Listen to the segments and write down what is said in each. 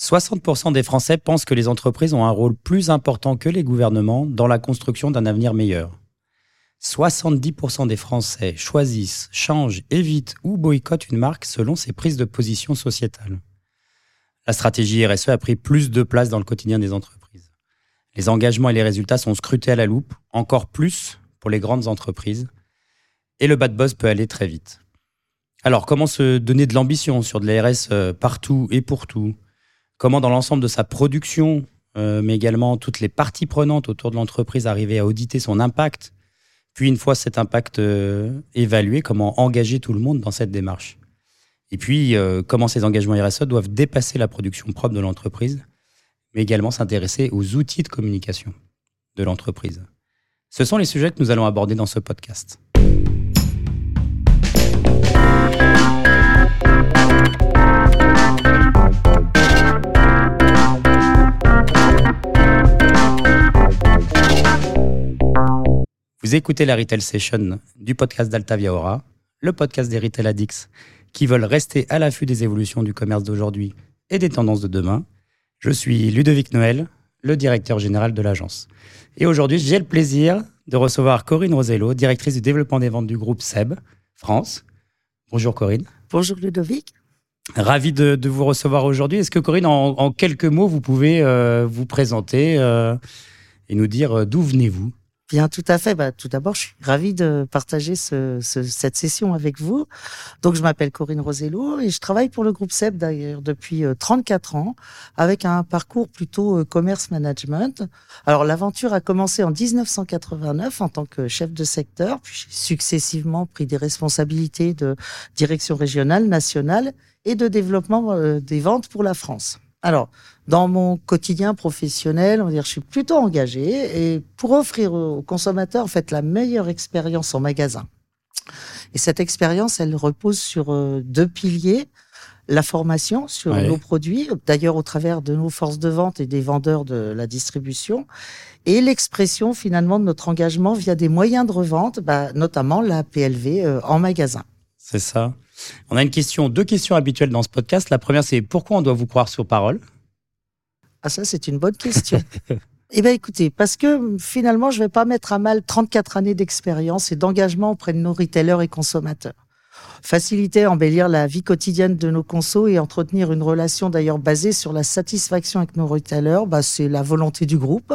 60% des Français pensent que les entreprises ont un rôle plus important que les gouvernements dans la construction d'un avenir meilleur. 70% des Français choisissent, changent, évitent ou boycottent une marque selon ses prises de position sociétales. La stratégie RSE a pris plus de place dans le quotidien des entreprises. Les engagements et les résultats sont scrutés à la loupe, encore plus pour les grandes entreprises. Et le bad buzz peut aller très vite. Alors, comment se donner de l'ambition sur de la RSE partout et pour tout? Comment, dans l'ensemble de sa production, euh, mais également toutes les parties prenantes autour de l'entreprise, arriver à auditer son impact puis une fois cet impact euh, évalué, comment engager tout le monde dans cette démarche. Et puis, euh, comment ces engagements RSE doivent dépasser la production propre de l'entreprise, mais également s'intéresser aux outils de communication de l'entreprise. Ce sont les sujets que nous allons aborder dans ce podcast. Vous écoutez la Retail Session du podcast d'Altavia Aura, le podcast des Retail Addicts qui veulent rester à l'affût des évolutions du commerce d'aujourd'hui et des tendances de demain. Je suis Ludovic Noël, le directeur général de l'agence. Et aujourd'hui, j'ai le plaisir de recevoir Corinne Rosello, directrice du développement des ventes du groupe SEB France. Bonjour Corinne. Bonjour Ludovic. Ravi de, vous recevoir aujourd'hui. Est-ce que Corinne, en, quelques mots, vous pouvez euh, vous présenter euh, et nous dire euh, d'où venez-vous? Bien, tout à fait. Bah, tout d'abord, je suis ravie de partager ce, cette session avec vous. Donc, je m'appelle Corinne Rosello et je travaille pour le groupe SEB d'ailleurs depuis 34 euh, ans avec un parcours plutôt euh, commerce management. Alors, l'aventure a commencé en 1989 en tant que chef de secteur, puis j'ai successivement pris des responsabilités de direction régionale, nationale et de développement euh, des ventes pour la France. Alors, dans mon quotidien professionnel, on va dire, je suis plutôt engagé et pour offrir aux consommateurs en fait la meilleure expérience en magasin. Et cette expérience, elle repose sur euh, deux piliers la formation sur nos produits, d'ailleurs au travers de nos forces de vente et des vendeurs de la distribution, et l'expression finalement de notre engagement via des moyens de revente, bah, notamment la PLV euh, en magasin. C'est ça. On a une question, deux questions habituelles dans ce podcast. La première, c'est pourquoi on doit vous croire sur parole? Ah ça, c'est une bonne question. eh bien, écoutez, parce que finalement, je ne vais pas mettre à mal 34 années d'expérience et d'engagement auprès de nos retailers et consommateurs. Faciliter, embellir la vie quotidienne de nos consos et entretenir une relation d'ailleurs basée sur la satisfaction avec nos retailers, bah, c'est la volonté du groupe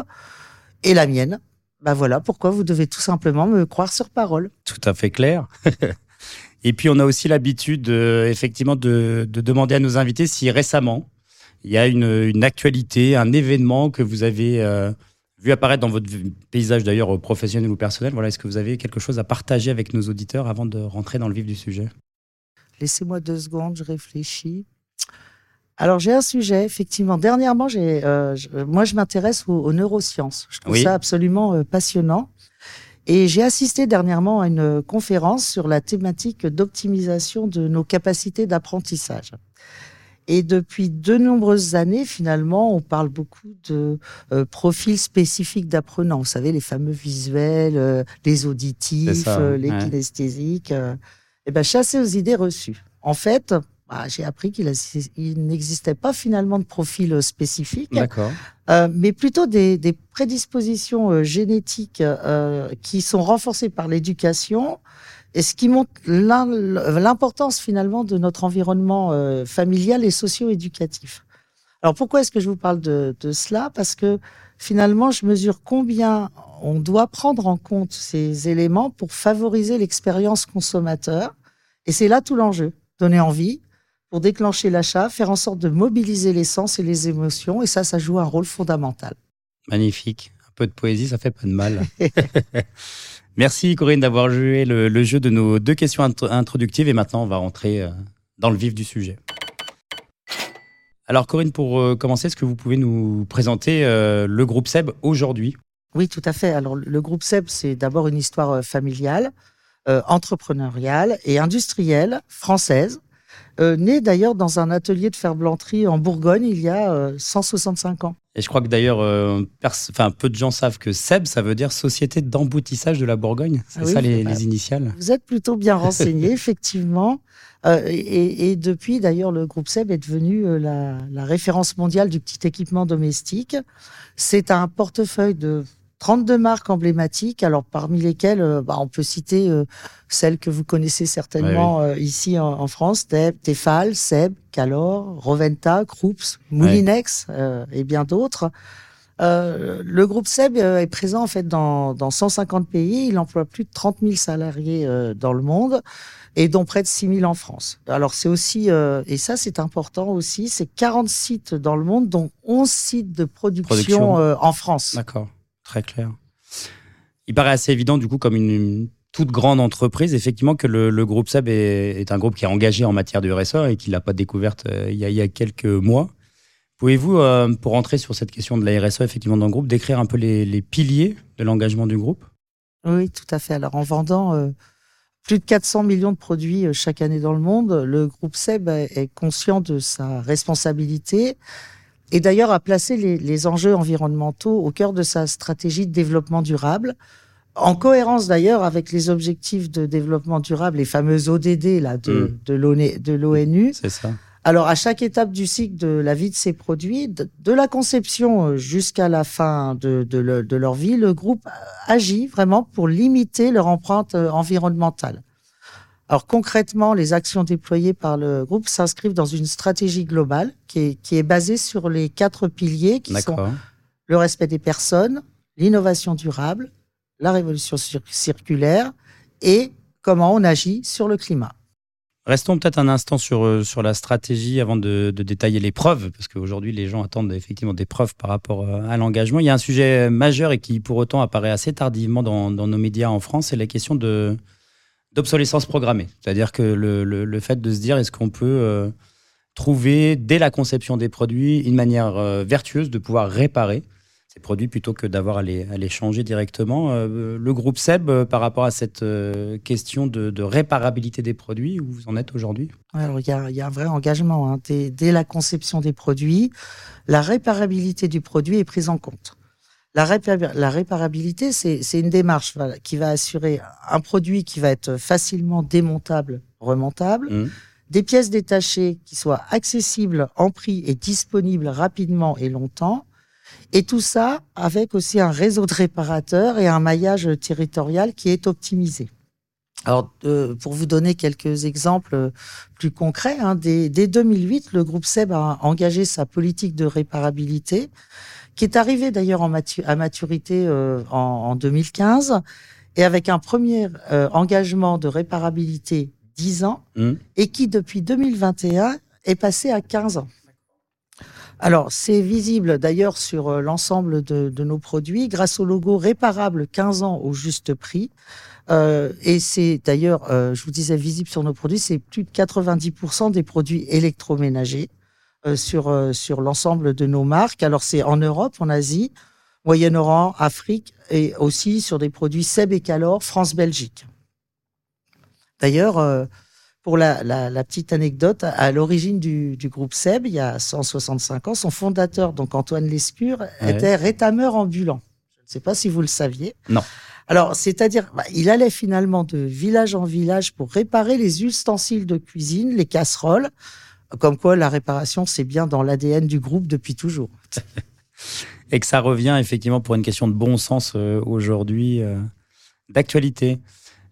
et la mienne. Bah voilà pourquoi vous devez tout simplement me croire sur parole. Tout à fait clair. et puis on a aussi l'habitude, euh, effectivement, de, de, demander à nos invités si récemment il y a une, actualité, un événement que vous avez euh, vu apparaître dans votre paysage d'ailleurs professionnel ou personnel. Voilà, est-ce que vous avez quelque chose à partager avec nos auditeurs avant de rentrer dans le vif du sujet? Laissez-moi deux secondes, je réfléchis. Alors j'ai un sujet, effectivement. Dernièrement, j'ai, euh, moi je m'intéresse aux, neurosciences. Je trouve ça absolument euh, passionnant. Et j'ai assisté dernièrement à une conférence sur la thématique d'optimisation de nos capacités d'apprentissage. Et depuis de nombreuses années, finalement, on parle beaucoup de euh, profils spécifiques d'apprenants. Vous savez, les fameux visuels, euh, les auditifs, euh, les kinesthésiques. et eh ben, chasser aux idées reçues. En fait, bah, j'ai appris qu'il n'existait pas finalement de profil spécifique, mais plutôt des, des prédispositions génétiques qui sont renforcées par l'éducation et ce qui montre l'importance finalement de notre environnement euh, familial et socio-éducatif. Alors pourquoi est-ce que je vous parle de, de cela? Parce que finalement, je mesure combien on doit prendre en compte ces éléments pour favoriser l'expérience consommateur. Et c'est là tout l'enjeu. Donner envie pour déclencher l'achat, faire en sorte de mobiliser les sens et les émotions. Et ça, ça joue un rôle fondamental. Magnifique. Un peu de poésie, ça fait pas de mal. Merci Corinne d'avoir joué le, jeu de nos deux questions introductives et maintenant on va rentrer euh, dans le vif du sujet. Alors Corinne, pour euh, commencer, est-ce que vous pouvez nous présenter euh, le groupe SEB aujourd'hui? Oui, tout à fait. Alors le groupe SEB, c'est d'abord une histoire familiale, entrepreneuriale et industrielle française euh, né d'ailleurs dans un atelier de ferblanterie en Bourgogne il y a 165 ans. Et je crois que d'ailleurs, enfin, peu de gens savent que SEB, ça veut dire Société d'emboutissage de la Bourgogne. C'est ah ça les, initiales. Vous êtes plutôt bien renseigné, effectivement. et, depuis, d'ailleurs, le groupe SEB est devenu la, la référence mondiale du petit équipement domestique. C'est un portefeuille de 32 marques emblématiques, alors parmi lesquelles euh, bah, on peut citer euh, celles que vous connaissez certainement euh, ici en, France, Tefal, Seb, Calor, Roventa, Krups, Moulinex et bien d'autres. le groupe Seb est présent en fait dans, dans 150 pays. Il emploie plus de 30 000 salariés dans le monde et dont près de 6 000 en France. Alors c'est aussi, et ça c'est important aussi, c'est 40 sites dans le monde, dont 11 sites de production, en France. D'accord. Très clair. Il paraît assez évident, du coup, comme une, toute grande entreprise, effectivement, que le, groupe SEB est, un groupe qui est engagé en matière de RSE et qui l'a pas découverte euh, il, y a, quelques mois. Pouvez-vous, euh, pour entrer sur cette question de la RSE, effectivement, dans le groupe, décrire un peu les, piliers de l'engagement du groupe? Oui, tout à fait. Alors, en vendant euh, plus de 400 millions de produits chaque année dans le monde, le groupe SEB est conscient de sa responsabilité et d'ailleurs a placé les, enjeux environnementaux au cœur de sa stratégie de développement durable, en cohérence d'ailleurs avec les objectifs de développement durable, les fameux ODD là, de, mm. de l'ONU. C'est ça. Alors, à chaque étape du cycle de la vie de ces produits, de, la conception euh, jusqu'à la fin de, de, leur vie, le groupe agit vraiment pour limiter leur empreinte euh, environnementale. Alors concrètement, les actions déployées par le groupe s'inscrivent dans une stratégie globale qui est, qui est basée sur les quatre piliers qui sont le respect des personnes, l'innovation durable, la révolution circulaire et comment on agit sur le climat. Restons peut-être un instant sur, euh, sur la stratégie avant de, de détailler les preuves, parce qu'aujourd'hui les gens attendent effectivement des preuves par rapport euh, à l'engagement. Il y a un sujet majeur et qui pour autant apparaît assez tardivement dans, dans nos médias en France, c'est la question de, d'obsolescence programmée. C'est-à-dire que le, fait de se dire est-ce qu'on peut euh, trouver dès la conception des produits une manière euh, vertueuse de pouvoir réparer ces produits plutôt que d'avoir à les, changer directement. Euh, le groupe SEB, par rapport à cette question de, réparabilité des produits, où vous en êtes aujourd'hui? Il y a, un vrai engagement. Hein. Dès la conception des produits, la réparabilité du produit est prise en compte. La, réparabilité, c'est une démarche qui va assurer un produit qui va être facilement démontable, remontable, mmh. des pièces détachées qui soient accessibles en prix et disponibles rapidement et longtemps, et tout ça avec aussi un réseau de réparateurs et un maillage territorial qui est optimisé. Alors, pour vous donner quelques exemples plus concrets, hein, dès, dès, 2008, le groupe SEB a engagé sa politique de réparabilité qui est arrivé d'ailleurs à maturité euh, en, 2015, et avec un premier euh, engagement de réparabilité 10 ans, mmh. et qui depuis 2021 est passé à 15 ans. Alors, c'est visible d'ailleurs sur euh, l'ensemble de, nos produits grâce au logo réparable 15 ans au juste prix. et c'est d'ailleurs, je vous disais, visible sur nos produits, c'est plus de 90% des produits électroménagers. Euh, sur, euh, sur l'ensemble de nos marques. Alors, c'est en Europe, en Asie, Moyen-Orient, Afrique et aussi sur des produits Seb et Calor, France-Belgique. D'ailleurs, euh, pour la, la, petite anecdote, à l'origine du, du, groupe Seb, il y a 165 ans, son fondateur, donc Antoine Lescure, était rétameur ambulant. Je ne sais pas si vous le saviez. Non. Alors, c'est-à-dire, bah, il allait finalement de village en village pour réparer les ustensiles de cuisine, les casseroles, comme quoi, la réparation, c'est bien dans l'ADN du groupe depuis toujours. Et que ça revient effectivement pour une question de bon sens euh, aujourd'hui, euh, d'actualité.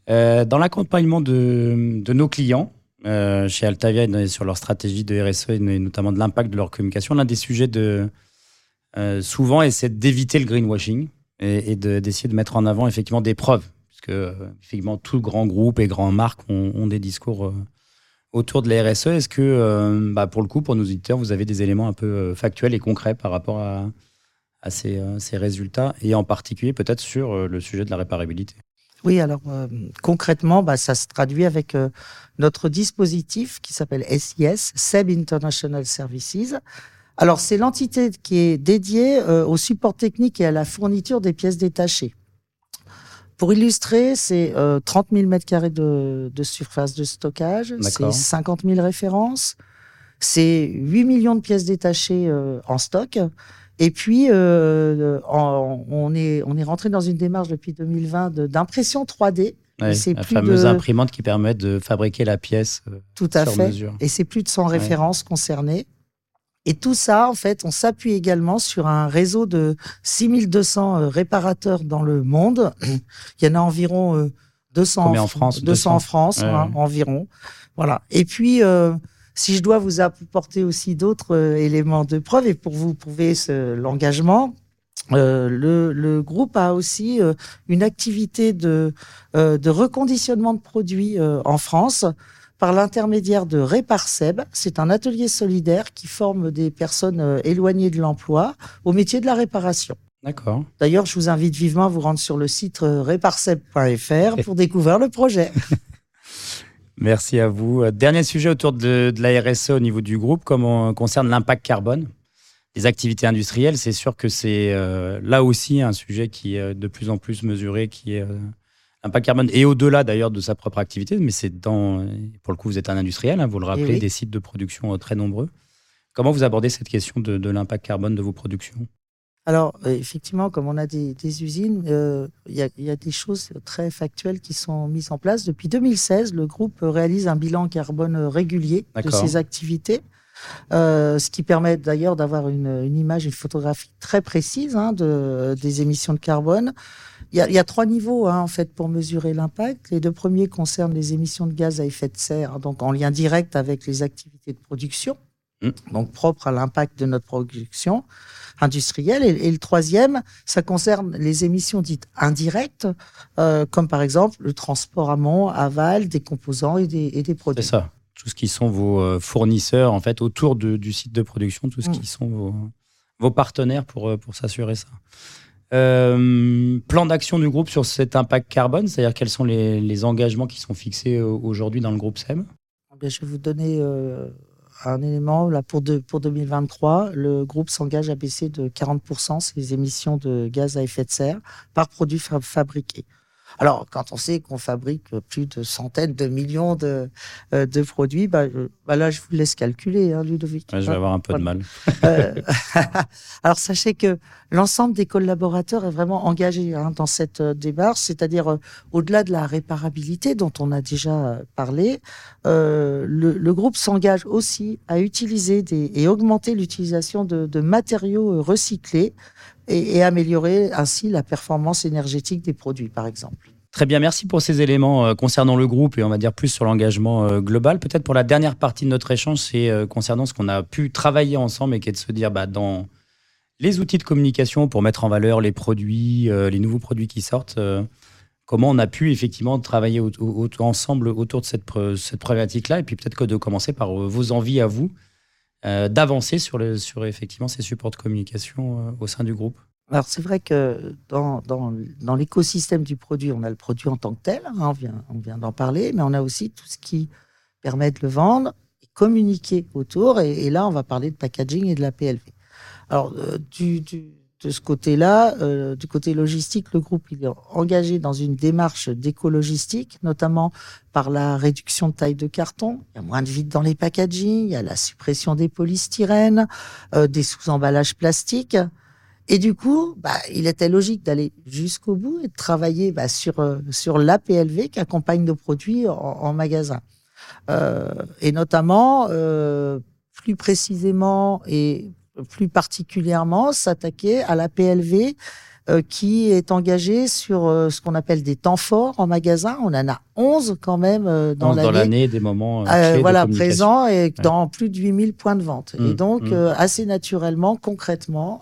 Euh, dans l'accompagnement de, nos clients, chez Altavia, sur leur stratégie de RSE et notamment de l'impact de leur communication, l'un des sujets de souvent, c'est d'éviter le greenwashing et, d'essayer de, mettre en avant effectivement des preuves. Parce que effectivement, tout grand groupe et grandes marques ont des discours autour de la RSE. Est-ce que, euh, bah, pour le coup, pour nos auditeurs, vous avez des éléments un peu euh, factuels et concrets par rapport à, euh, ces, résultats, et en particulier peut-être sur le sujet de la réparabilité? Oui, alors concrètement, bah, ça se traduit avec notre dispositif qui s'appelle SIS, SEB International Services. Alors c'est l'entité qui est dédiée au support technique et à la fourniture des pièces détachées. Pour illustrer, c'est 30 000 mètres carrés de, de surface de stockage, c'est 50 000 références, c'est 8 millions de pièces détachées en stock. Et puis, euh, on, est, on est rentré dans une démarche depuis 2020 d'impression 3D. c'est la fameuse imprimante qui permet de fabriquer la pièce euh, Tout à fait. Et c'est plus de 100 références concernées. Et tout ça, en fait, on s'appuie également sur un réseau de 6200 euh, réparateurs dans le monde. Il y en a environ 200 en France, 200, en France, hein, environ. Voilà. Et puis, si je dois vous apporter aussi d'autres euh, éléments de preuve et pour vous prouver l'engagement, euh, le, le, groupe a aussi euh, une activité de, euh, de reconditionnement de produits en France par l'intermédiaire de Réparseb. C'est un atelier solidaire qui forme des personnes éloignées de l'emploi au métier de la réparation. D'accord. D'ailleurs, je vous invite vivement à vous rendre sur le site réparseb.fr pour découvrir le projet. Merci à vous. Euh, dernier sujet autour de, la RSE au niveau du groupe, comme on concerne l'impact carbone des activités industrielles. C'est sûr que c'est euh, là aussi un sujet qui est de plus en plus mesuré, qui est euh, l'impact carbone, et au-delà d'ailleurs de sa propre activité, mais c'est dans, pour le coup, vous êtes un industriel, hein, vous le rappelez, des sites de production très nombreux. Comment vous abordez cette question de l'impact carbone de vos productions? Alors, euh, effectivement, comme on a des, usines, euh, il y, a des choses très factuelles qui sont mises en place. Depuis 2016, le groupe réalise un bilan carbone régulier de ses activités. Euh, ce qui permet d'ailleurs d'avoir une, image, une photographie très précise hein, de, des émissions de carbone. Il y a, trois niveaux hein, en fait pour mesurer l'impact. Les deux premiers concernent les émissions de gaz à effet de serre, donc en lien direct avec les activités de production, mmh. donc propres à l'impact de notre production industrielle. Et, le troisième, ça concerne les émissions dites indirectes, euh, comme par exemple le transport amont, aval des composants et des, et des produits. C'est ça. Tout ce qui sont vos euh, fournisseurs, en fait, autour du site de production, tout ce mm. qui sont vos, vos partenaires pour, euh, pour s'assurer ça. Plan d'action du groupe sur cet impact carbone, c'est-à-dire quels sont les, engagements qui sont fixés aujourd'hui dans le groupe SEM Je vais vous donner un élément, là, pour, pour 2023, le groupe s'engage à baisser de 40% ses émissions de gaz à effet de serre par produit fabriqué. Alors, quand on sait qu'on fabrique plus de centaines de millions de, euh, de produits, bah, bah, là, je vous laisse calculer, hein, Ludovic. je vais avoir un peu de mal. Euh, alors, sachez que l'ensemble des collaborateurs est vraiment engagé hein, dans cette euh, démarche, c'est-à-dire au-delà de la réparabilité dont on a déjà parlé, le, le, groupe s'engage aussi à utiliser des, et augmenter l'utilisation de, de matériaux recyclés et, améliorer ainsi la performance énergétique des produits, par exemple. Très bien, merci pour ces éléments euh, concernant le groupe et on va dire plus sur l'engagement euh, global. Peut-être pour la dernière partie de notre échange, c'est euh, concernant ce qu'on a pu travailler ensemble et qui est de se dire bah, dans les outils de communication pour mettre en valeur les produits, les nouveaux produits qui sortent, comment on a pu effectivement travailler ensemble autour de cette, cette problématique-là et puis peut-être que de commencer par vos envies à vous d'avancer sur, sur effectivement ces supports de communication euh, au sein du groupe alors c'est vrai que dans, dans, dans l'écosystème du produit, on a le produit en tant que tel, hein, on vient, on vient d'en parler, mais on a aussi tout ce qui permet de le vendre et communiquer autour. Et, là, on va parler de packaging et de la PLV. Alors, euh, du, du, de ce côté-là, euh, du côté logistique, le groupe est engagé dans une démarche d'éco-logistique, notamment par la réduction de taille de carton. Il y a moins de vide dans les packaging, il y a la suppression des polystyrènes, euh, des sous-emballages plastiques. Et du coup, bah, il était logique d'aller jusqu'au bout et de travailler bah, sur euh, sur l'APLV qui accompagne nos produits en, en magasin. Euh, et notamment, plus précisément et plus particulièrement s'attaquer à la PLV qui est engagé sur euh, ce qu'on appelle des temps forts en magasin. On en a 11 quand même euh, dans l'année. des moments voilà, présents et dans plus de 8000 points de vente. et mmh, donc, mmh. assez naturellement, concrètement,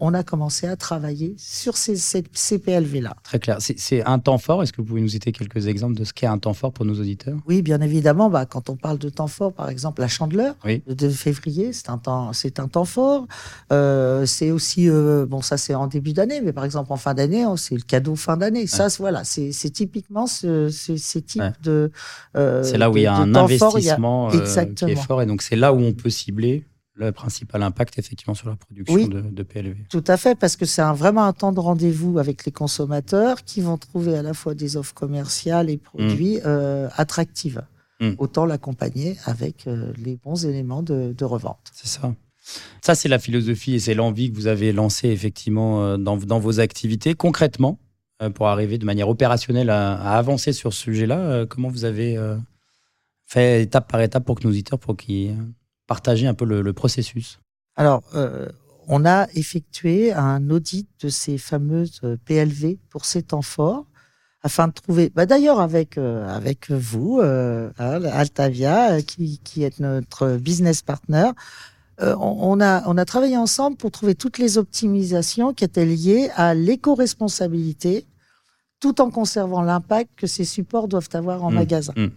on a commencé à travailler sur ces, ces, PLV-là. Très clair. C'est un temps fort. Est-ce que vous pouvez nous citer quelques exemples de ce qu'est un temps fort pour nos auditeurs? Oui, bien évidemment. Bah, quand on parle de temps fort, par exemple, la chandeleur de février, c'est un temps, c'est un temps fort. c'est aussi, bon, ça c'est en début d'année, mais par exemple, en fin d'année, oh, c'est le cadeau fin d'année. Ça, voilà, c'est typiquement ce, ces types de. Euh, c'est là où il y a un investissement euh, qui est fort, et donc c'est là où on peut cibler le principal impact effectivement sur la production de, PLV. Tout à fait, parce que c'est un, vraiment un temps de rendez-vous avec les consommateurs qui vont trouver à la fois des offres commerciales et produits mmh. euh, attractifs. Mmh. Autant l'accompagner avec euh, les bons éléments de, revente. C'est ça. Ça, c'est la philosophie et c'est l'envie que vous avez lancée effectivement euh, dans, vos activités. Concrètement, pour arriver de manière opérationnelle à, avancer sur ce sujet-là, comment vous avez fait étape par étape pour que nos auditeurs, pour qu'ils partager un peu le, processus? Alors, euh, on a effectué un audit de ces fameuses euh, PLV pour ces temps forts afin de trouver, bah d'ailleurs avec euh, avec vous, hein, Altavia, qui, qui est notre business partner, on, a on a travaillé ensemble pour trouver toutes les optimisations qui étaient liées à l'éco-responsabilité, tout en conservant l'impact que ces supports doivent avoir en mmh. magasin. Mmh.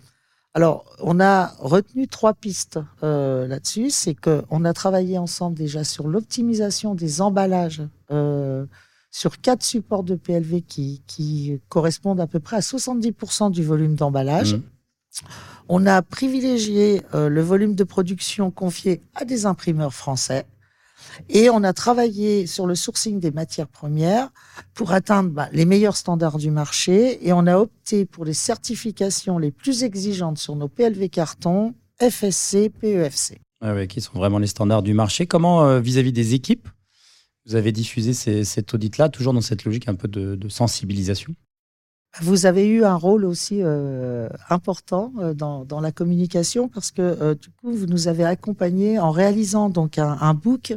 Alors, on a retenu trois pistes euh, là-dessus. C'est qu'on a travaillé ensemble déjà sur l'optimisation des emballages euh, sur quatre supports de PLV qui, correspondent à peu près à 70% du volume d'emballage. Mmh. On a privilégié euh, le volume de production confié à des imprimeurs français. Et on a travaillé sur le sourcing des matières premières pour atteindre bah, les meilleurs standards du marché et on a opté pour les certifications les plus exigeantes sur nos PLV cartons, FSC, PEFC. Ah qui sont vraiment les standards du marché. Comment, euh, vis-à-vis des équipes, vous avez diffusé cet audit-là, toujours dans cette logique un peu de sensibilisation? Vous avez eu un rôle aussi euh, important euh, dans, dans, la communication parce que euh, du coup vous nous avez accompagnés en réalisant donc un, un book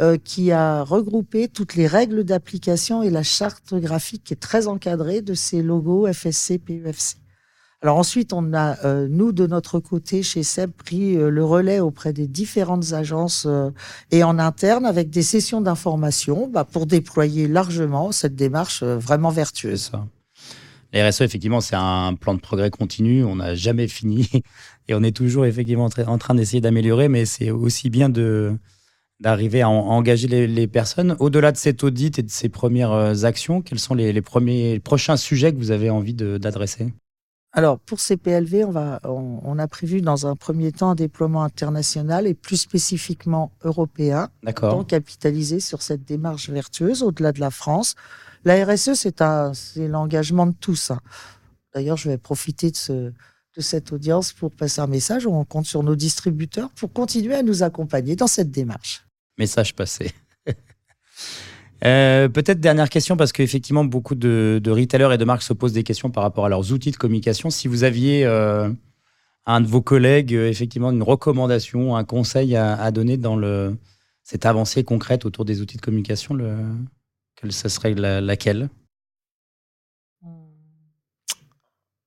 euh, qui a regroupé toutes les règles d'application et la charte graphique qui est très encadrée de ces logos FSC PUFC. Alors ensuite, on a, euh, nous, de notre côté, chez SEB, pris le relais auprès des différentes agences et en interne avec des sessions d'information bah, pour déployer largement cette démarche vraiment vertueuse. La RSE, effectivement, c'est un plan de progrès continu. On n'a jamais fini et on est toujours effectivement en train d'essayer d'améliorer, mais c'est aussi bien de d'arriver à, engager les, personnes. Au-delà de cet audit et de ces premières euh, actions, quels sont les, premiers, prochains sujets que vous avez envie d'adresser? Alors, pour ces PLV, on, va, on, a prévu dans un premier temps un déploiement international et plus spécifiquement européen, donc capitaliser sur cette démarche vertueuse au-delà de la France. La RSE, c'est l'engagement de tous. Hein. D'ailleurs, je vais profiter de, ce, de cette audience pour passer un message. On compte sur nos distributeurs pour continuer à nous accompagner dans cette démarche. Message passé. Euh, peut-être dernière question, parce qu'effectivement, beaucoup de, de, retailers et de marques se posent des questions par rapport à leurs outils de communication. Si vous aviez euh, un de vos collègues, euh, effectivement, une recommandation, un conseil à, à, donner dans le, cette avancée concrète autour des outils de communication, le, ce serait laquelle?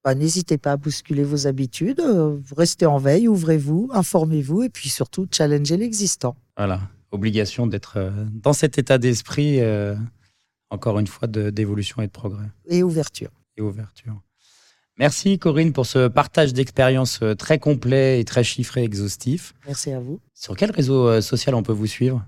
Bah, N'hésitez pas à bousculer vos habitudes, euh, restez en veille, ouvrez-vous, informez-vous et puis surtout challengez l'existant. Voilà, obligation d'être euh, dans cet état d'esprit, euh, encore une fois, d'évolution et de progrès. Et ouverture. Et ouverture. Merci Corinne pour ce partage d'expérience très complet et très chiffré, exhaustif. Merci à vous. Sur quel réseau social on peut vous suivre?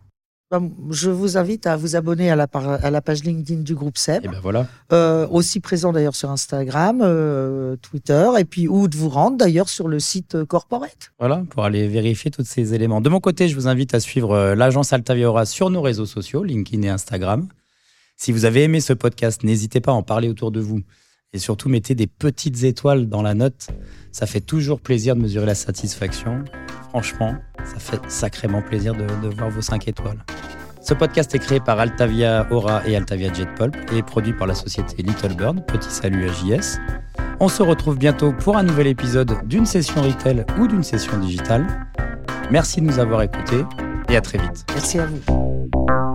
Je vous invite à vous abonner à la, à la page LinkedIn du groupe SEB. Et ben voilà. Euh, aussi présent d'ailleurs sur Instagram, euh, Twitter, et puis ou de vous rendre d'ailleurs sur le site euh, Corporate. Voilà, pour aller vérifier tous ces éléments. De mon côté, je vous invite à suivre l'agence Altaviora sur nos réseaux sociaux, LinkedIn et Instagram. Si vous avez aimé ce podcast, n'hésitez pas à en parler autour de vous. Et surtout, mettez des petites étoiles dans la note. Ça fait toujours plaisir de mesurer la satisfaction. Franchement, ça fait sacrément plaisir de, voir vos 5 étoiles. Ce podcast est créé par Altavia Aura et Altavia Jetpulp et produit par la société Little Bird. Petit salut à JS. On se retrouve bientôt pour un nouvel épisode d'une session retail ou d'une session digitale. Merci de nous avoir écoutés et à très vite. Merci à vous.